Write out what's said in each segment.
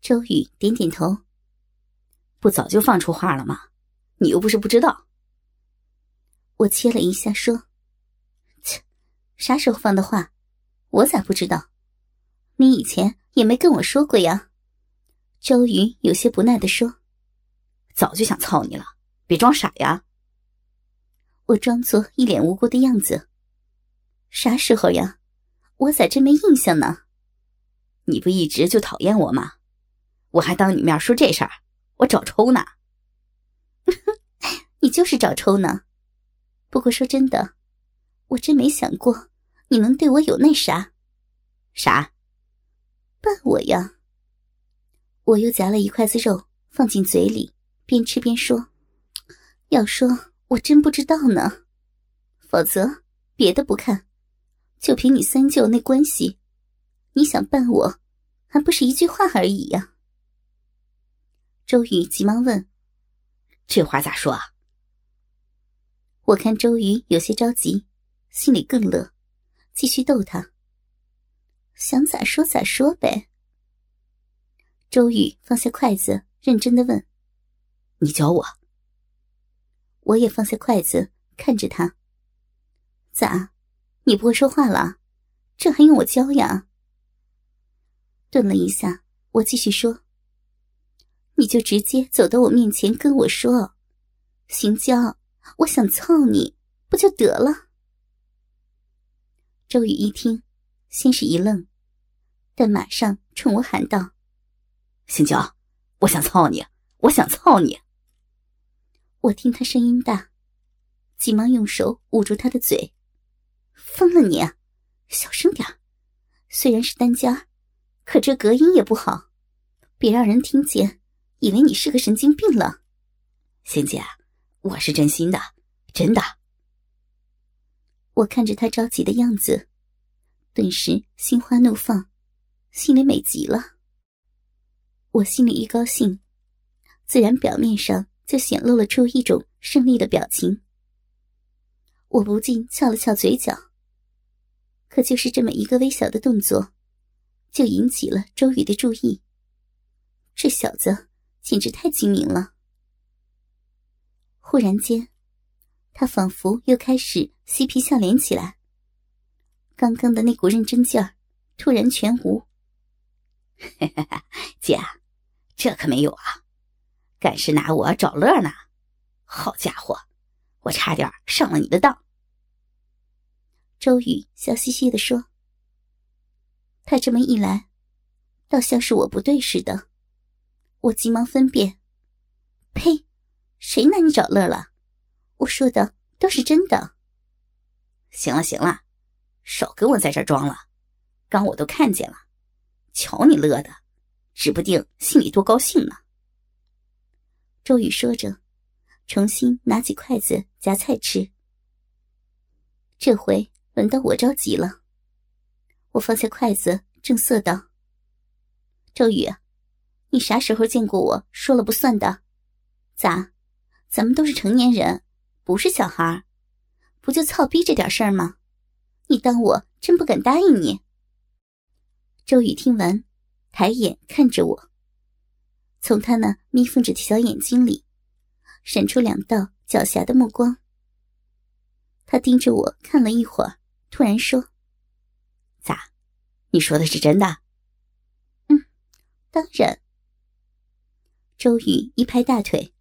周宇点点头。不早就放出话了吗？你又不是不知道。我切了一下，说：“切，啥时候放的话？我咋不知道？你以前也没跟我说过呀。”周瑜有些不耐的说：“早就想操你了，别装傻呀。”我装作一脸无辜的样子：“啥时候呀？我咋真没印象呢？你不一直就讨厌我吗？我还当你面说这事儿。”我找抽呢，你就是找抽呢。不过说真的，我真没想过你能对我有那啥，啥？办我呀！我又夹了一筷子肉放进嘴里，边吃边说：“要说我真不知道呢，否则别的不看，就凭你三舅那关系，你想办我，还不是一句话而已呀。”周瑜急忙问：“这话咋说啊？”我看周瑜有些着急，心里更乐，继续逗他：“想咋说咋说呗。”周瑜放下筷子，认真的问：“你教我？”我也放下筷子，看着他：“咋？你不会说话了？这还用我教呀？”顿了一下，我继续说。你就直接走到我面前跟我说：“行娇，我想操你，不就得了？”周宇一听，先是一愣，但马上冲我喊道：“行娇，我想操你，我想操你！”我听他声音大，急忙用手捂住他的嘴：“疯了你，小声点虽然是单间，可这隔音也不好，别让人听见。”以为你是个神经病了，欣姐，我是真心的，真的。我看着他着急的样子，顿时心花怒放，心里美极了。我心里一高兴，自然表面上就显露了出一种胜利的表情。我不禁翘了翘嘴角，可就是这么一个微小的动作，就引起了周宇的注意。这小子。简直太精明了！忽然间，他仿佛又开始嬉皮笑脸起来。刚刚的那股认真劲儿突然全无。姐，这可没有啊，敢是拿我找乐呢？好家伙，我差点上了你的当。周宇笑嘻嘻的说：“他这么一来，倒像是我不对似的。”我急忙分辨：“呸，谁拿你找乐了？我说的都是真的。”行了行了，少跟我在这装了，刚我都看见了，瞧你乐的，指不定心里多高兴呢。周宇说着，重新拿起筷子夹菜吃。这回轮到我着急了，我放下筷子，正色道：“周宇。”你啥时候见过我说了不算的？咋？咱们都是成年人，不是小孩不就操逼这点事儿吗？你当我真不敢答应你？周宇听完，抬眼看着我，从他那眯缝着的小眼睛里，闪出两道狡黠的目光。他盯着我看了一会儿，突然说：“咋？你说的是真的？”“嗯，当然。”周宇一拍大腿：“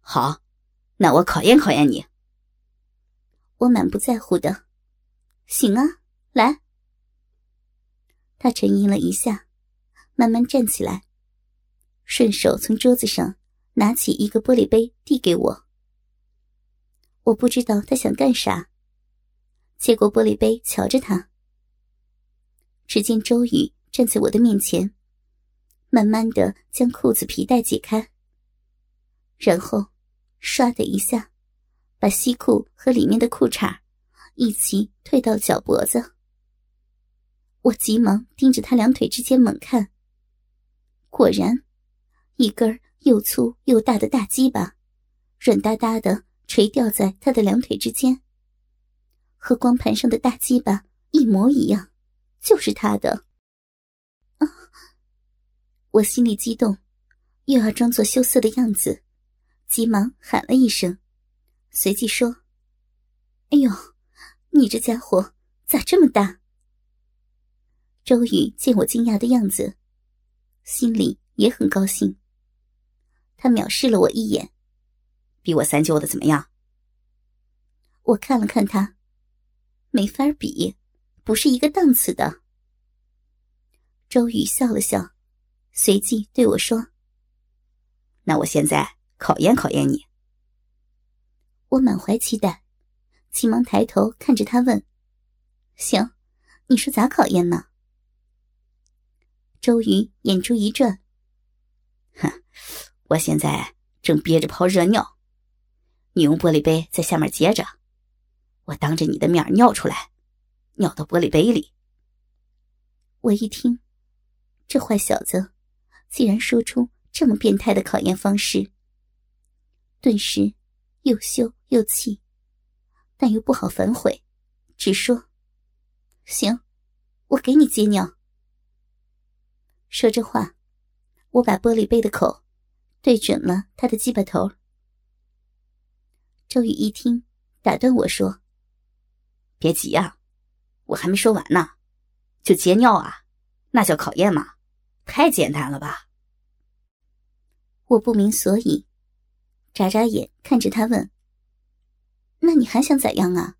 好，那我考验考验你。”我满不在乎的：“行啊，来。”他沉吟了一下，慢慢站起来，顺手从桌子上拿起一个玻璃杯递给我。我不知道他想干啥，接过玻璃杯瞧着他。只见周宇站在我的面前。慢慢的将裤子皮带解开，然后唰的一下，把西裤和里面的裤衩一起退到脚脖子。我急忙盯着他两腿之间猛看，果然，一根又粗又大的大鸡巴，软哒哒的垂吊在他的两腿之间，和光盘上的大鸡巴一模一样，就是他的。我心里激动，又要装作羞涩的样子，急忙喊了一声，随即说：“哎呦，你这家伙咋这么大？”周宇见我惊讶的样子，心里也很高兴。他藐视了我一眼，比我三舅的怎么样？我看了看他，没法比，不是一个档次的。周宇笑了笑。随即对我说：“那我现在考验考验你。”我满怀期待，急忙抬头看着他问：“行，你说咋考验呢？”周瑜眼珠一转：“哼，我现在正憋着泡热尿，你用玻璃杯在下面接着，我当着你的面尿出来，尿到玻璃杯里。”我一听，这坏小子。竟然说出这么变态的考验方式，顿时又羞又气，但又不好反悔，只说：“行，我给你接尿。”说着话，我把玻璃杯的口对准了他的鸡巴头。周宇一听，打断我说：“别急啊，我还没说完呢，就接尿啊，那叫考验吗？”太简单了吧！我不明所以，眨眨眼看着他问：“那你还想咋样啊？”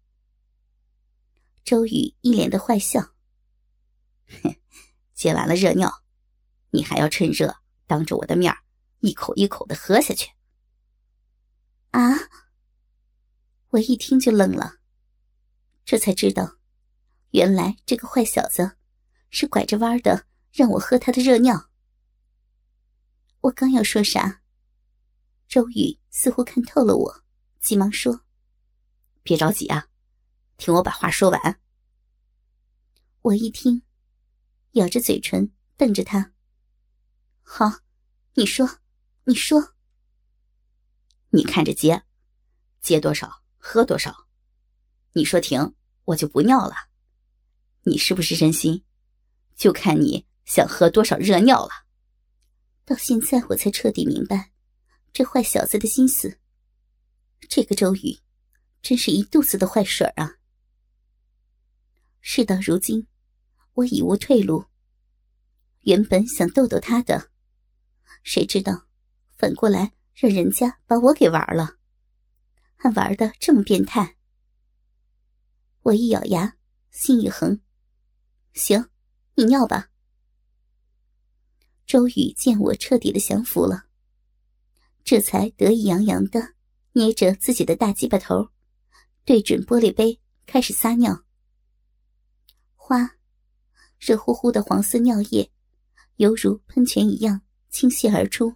周宇一脸的坏笑：“哼，接完了热尿，你还要趁热当着我的面一口一口的喝下去。”啊！我一听就愣了，这才知道，原来这个坏小子是拐着弯的。让我喝他的热尿。我刚要说啥，周宇似乎看透了我，急忙说：“别着急啊，听我把话说完。”我一听，咬着嘴唇瞪着他：“好，你说，你说，你看着接，接多少喝多少。你说停，我就不尿了。你是不是真心？就看你。”想喝多少热尿了？到现在我才彻底明白，这坏小子的心思。这个周宇，真是一肚子的坏水啊！事到如今，我已无退路。原本想逗逗他的，谁知道反过来让人家把我给玩了，还玩的这么变态。我一咬牙，心一横，行，你尿吧。周宇见我彻底的降服了，这才得意洋洋的捏着自己的大鸡巴头，对准玻璃杯开始撒尿。哗，热乎乎的黄色尿液犹如喷泉一样倾泻而出。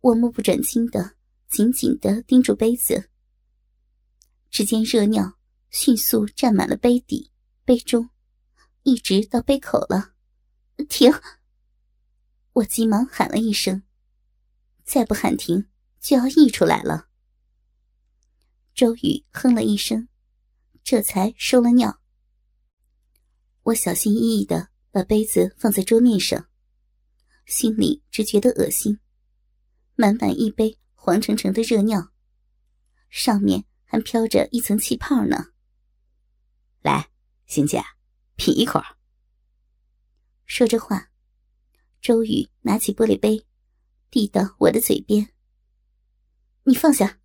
我目不转睛的紧紧的盯住杯子，只见热尿迅速占满了杯底、杯中，一直到杯口了。停！我急忙喊了一声：“再不喊停，就要溢出来了。”周宇哼了一声，这才收了尿。我小心翼翼的把杯子放在桌面上，心里只觉得恶心。满满一杯黄澄澄的热尿，上面还飘着一层气泡呢。来，欣姐，品一口。说着话。周宇拿起玻璃杯，递到我的嘴边。你放下！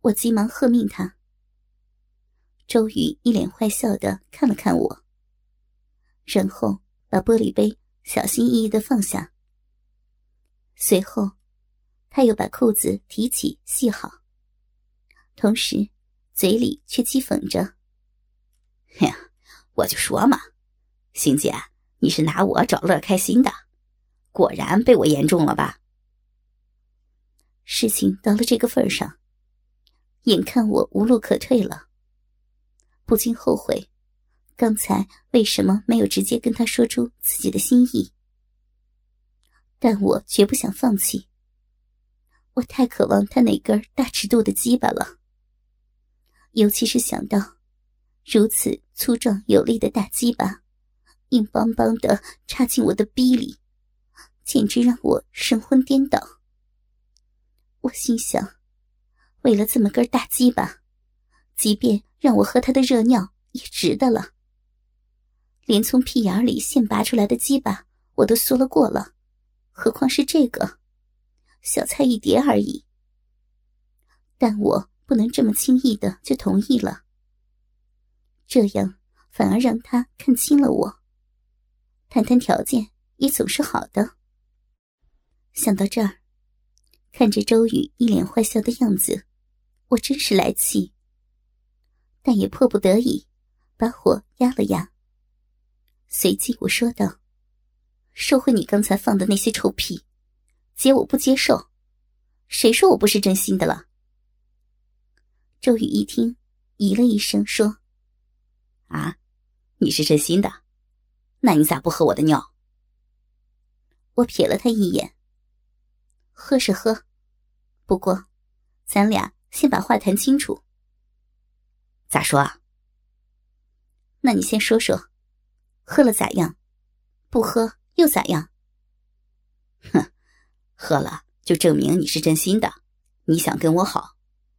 我急忙喝命他。周宇一脸坏笑的看了看我，然后把玻璃杯小心翼翼的放下。随后，他又把裤子提起系好，同时嘴里却讥讽着：“ 呀，我就说嘛，欣姐。”你是拿我找乐开心的，果然被我言中了吧？事情到了这个份上，眼看我无路可退了，不禁后悔，刚才为什么没有直接跟他说出自己的心意？但我绝不想放弃，我太渴望他那根大尺度的鸡巴了，尤其是想到如此粗壮有力的大鸡巴。硬邦邦的插进我的逼里，简直让我神魂颠倒。我心想，为了这么根大鸡巴，即便让我喝他的热尿也值得了。连从屁眼里现拔出来的鸡巴我都缩了过了，何况是这个，小菜一碟而已。但我不能这么轻易的就同意了，这样反而让他看清了我。谈谈条件也总是好的。想到这儿，看着周宇一脸坏笑的样子，我真是来气，但也迫不得已，把火压了压。随即我说道：“收回你刚才放的那些臭屁，姐我不接受。谁说我不是真心的了？”周宇一听，咦了一声，说：“啊，你是真心的？那你咋不喝我的尿？”我瞥了他一眼：“喝是喝，不过，咱俩先把话谈清楚。咋说啊？那你先说说。”喝了咋样？不喝又咋样？哼，喝了就证明你是真心的，你想跟我好，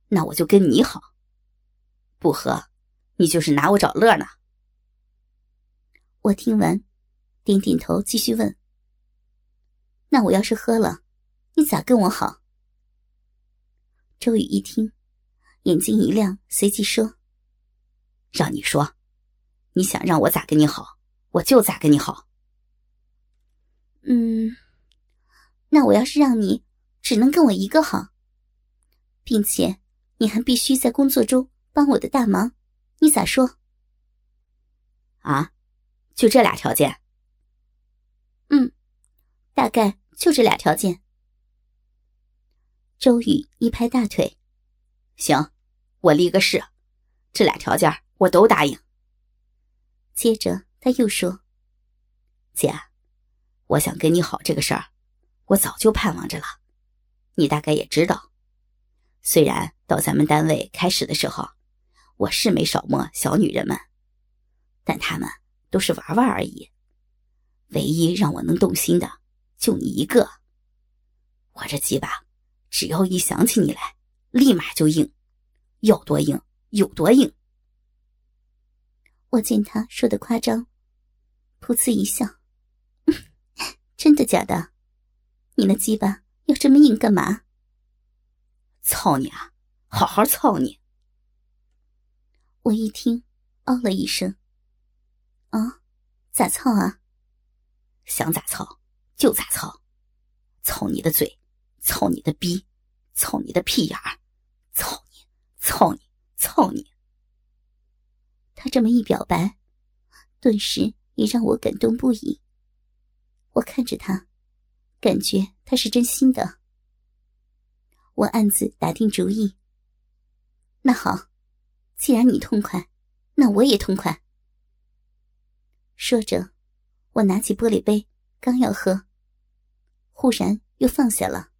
那我就跟你好。不喝，你就是拿我找乐呢。我听完，点点头，继续问：“那我要是喝了，你咋跟我好？”周宇一听，眼睛一亮，随即说：“让你说，你想让我咋跟你好？”我就咋跟你好？嗯，那我要是让你只能跟我一个好，并且你还必须在工作中帮我的大忙，你咋说？啊，就这俩条件？嗯，大概就这俩条件。周宇一拍大腿：“行，我立个誓，这俩条件我都答应。”接着。他又说：“姐，我想跟你好这个事儿，我早就盼望着了。你大概也知道，虽然到咱们单位开始的时候，我是没少摸小女人们，但他们都是玩玩而已。唯一让我能动心的，就你一个。我这鸡巴，只要一想起你来，立马就硬，要多硬有多硬。”我见他说的夸张。噗呲一笑，真的假的？你那鸡巴要这么硬干嘛？操你啊！好好操你！我一听，哦了一声。啊，咋操啊？想咋操就咋操，操你的嘴，操你的逼，操你的屁眼儿，操你，操你，操你！他这么一表白，顿时。也让我感动不已。我看着他，感觉他是真心的。我暗自打定主意。那好，既然你痛快，那我也痛快。说着，我拿起玻璃杯，刚要喝，忽然又放下了。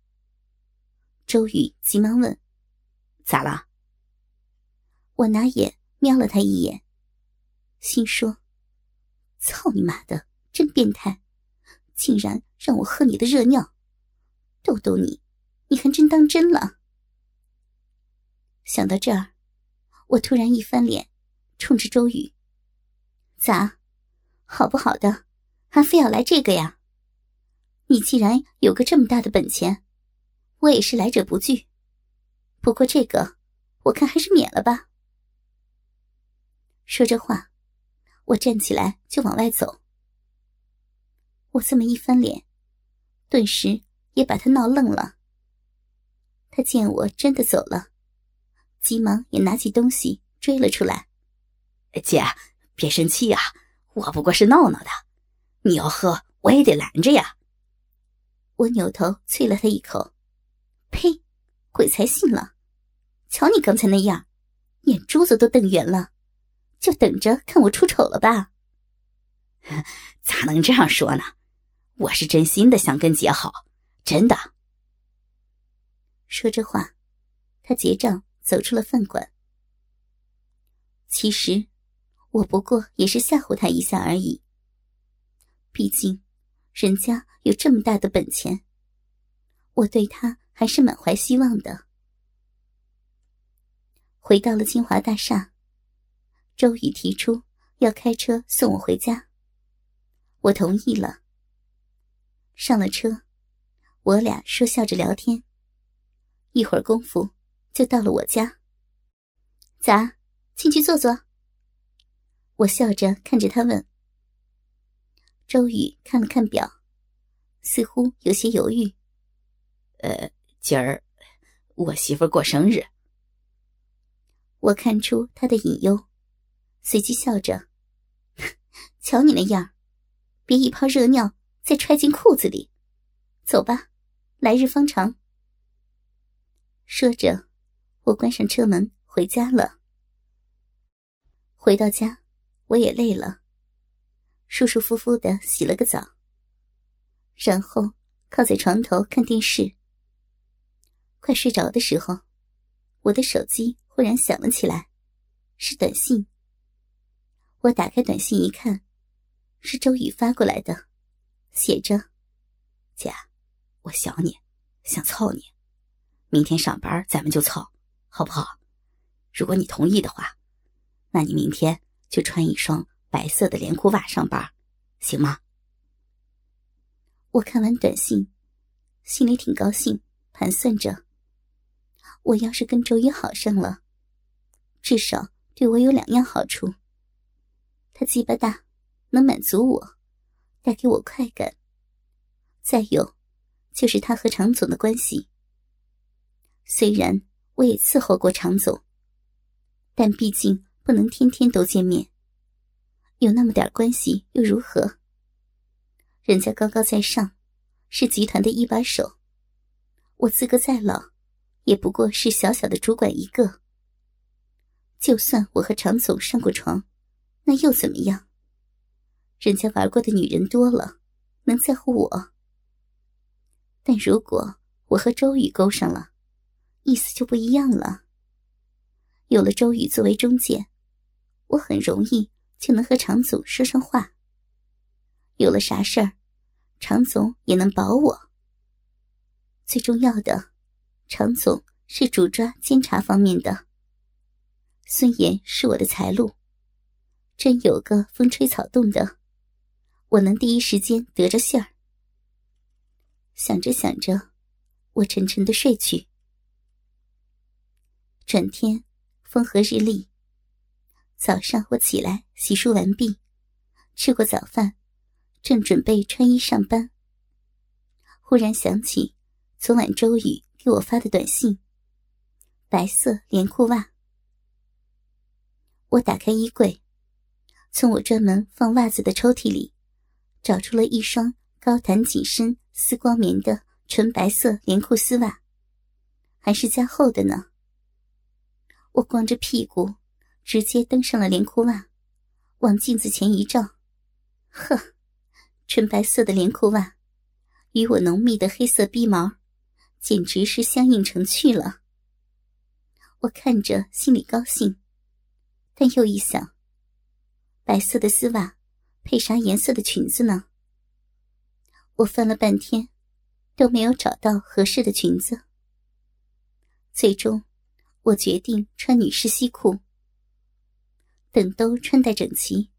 周宇急忙问：“咋了？”我拿眼瞄了他一眼，心说。操你妈的，真变态！竟然让我喝你的热尿，逗逗你，你还真当真了。想到这儿，我突然一翻脸，冲着周宇：“咋，好不好的，还非要来这个呀？你既然有个这么大的本钱，我也是来者不拒。不过这个，我看还是免了吧。”说着话。我站起来就往外走。我这么一翻脸，顿时也把他闹愣了。他见我真的走了，急忙也拿起东西追了出来。姐，别生气呀，我不过是闹闹的。你要喝，我也得拦着呀。我扭头啐了他一口：“呸，鬼才信了！瞧你刚才那样，眼珠子都瞪圆了。”就等着看我出丑了吧？咋能这样说呢？我是真心的想跟姐好，真的。说这话，他结账走出了饭馆。其实，我不过也是吓唬他一下而已。毕竟，人家有这么大的本钱，我对他还是满怀希望的。回到了清华大厦，周宇提出要开车送我回家，我同意了。上了车，我俩说笑着聊天，一会儿功夫就到了我家。咋，进去坐坐？我笑着看着他问。周宇看了看表，似乎有些犹豫。呃，今儿我媳妇过生日。我看出他的隐忧，随即笑着：“ 瞧你那样，别一泡热尿再揣进裤子里。走吧，来日方长。”说着，我关上车门回家了。回到家，我也累了，舒舒服服的洗了个澡，然后靠在床头看电视。快睡着的时候，我的手机。忽然响了起来，是短信。我打开短信一看，是周宇发过来的，写着：“姐，我想你，想操你，明天上班咱们就操，好不好？如果你同意的话，那你明天就穿一双白色的连裤袜上班，行吗？”我看完短信，心里挺高兴，盘算着，我要是跟周瑜好上了。至少对我有两样好处：他鸡巴大，能满足我，带给我快感；再有，就是他和常总的关系。虽然我也伺候过常总，但毕竟不能天天都见面。有那么点关系又如何？人家高高在上，是集团的一把手，我资格再老，也不过是小小的主管一个。就算我和常总上过床，那又怎么样？人家玩过的女人多了，能在乎我？但如果我和周宇勾上了，意思就不一样了。有了周宇作为中介，我很容易就能和常总说上话。有了啥事儿，常总也能保我。最重要的，常总是主抓监察方面的。孙岩是我的财路，真有个风吹草动的，我能第一时间得着信儿。想着想着，我沉沉的睡去。转天，风和日丽。早上我起来洗漱完毕，吃过早饭，正准备穿衣上班，忽然想起昨晚周宇给我发的短信：白色连裤袜。我打开衣柜，从我专门放袜子的抽屉里，找出了一双高弹紧身丝光棉的纯白色连裤丝袜，还是加厚的呢。我光着屁股，直接登上了连裤袜，往镜子前一照，呵，纯白色的连裤袜，与我浓密的黑色逼毛，简直是相映成趣了。我看着心里高兴。但又一想，白色的丝袜配啥颜色的裙子呢？我翻了半天，都没有找到合适的裙子。最终，我决定穿女士西裤。等都穿戴整齐，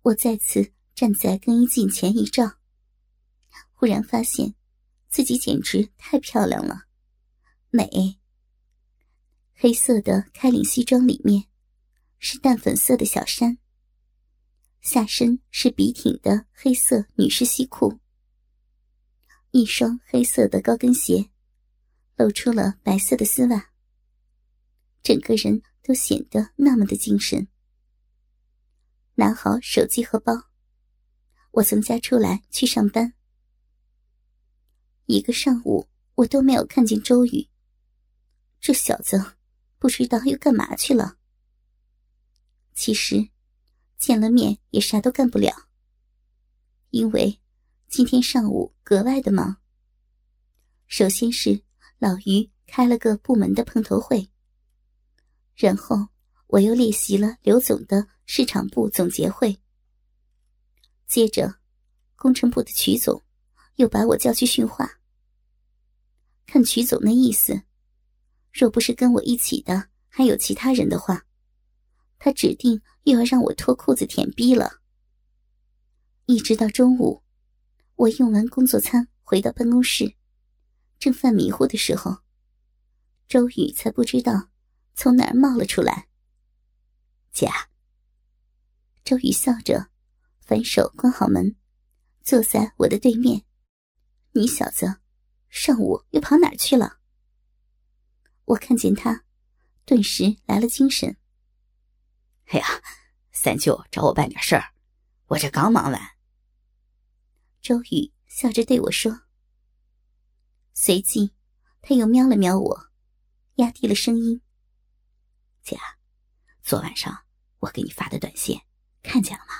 我再次站在更衣镜前一照，忽然发现自己简直太漂亮了，美。黑色的开领西装里面。是淡粉色的小衫，下身是笔挺的黑色女士西裤，一双黑色的高跟鞋，露出了白色的丝袜，整个人都显得那么的精神。拿好手机和包，我从家出来去上班。一个上午我都没有看见周宇，这小子不知道又干嘛去了。其实，见了面也啥都干不了。因为今天上午格外的忙。首先是老于开了个部门的碰头会，然后我又列席了刘总的市场部总结会。接着，工程部的曲总又把我叫去训话。看曲总那意思，若不是跟我一起的还有其他人的话，他指定又要让我脱裤子舔逼了。一直到中午，我用完工作餐回到办公室，正犯迷糊的时候，周宇才不知道从哪儿冒了出来。姐，周宇笑着，反手关好门，坐在我的对面。你小子，上午又跑哪儿去了？我看见他，顿时来了精神。哎呀，三舅找我办点事儿，我这刚忙完。周宇笑着对我说。随即，他又瞄了瞄我，压低了声音：“姐，昨晚上我给你发的短信，看见了吗？”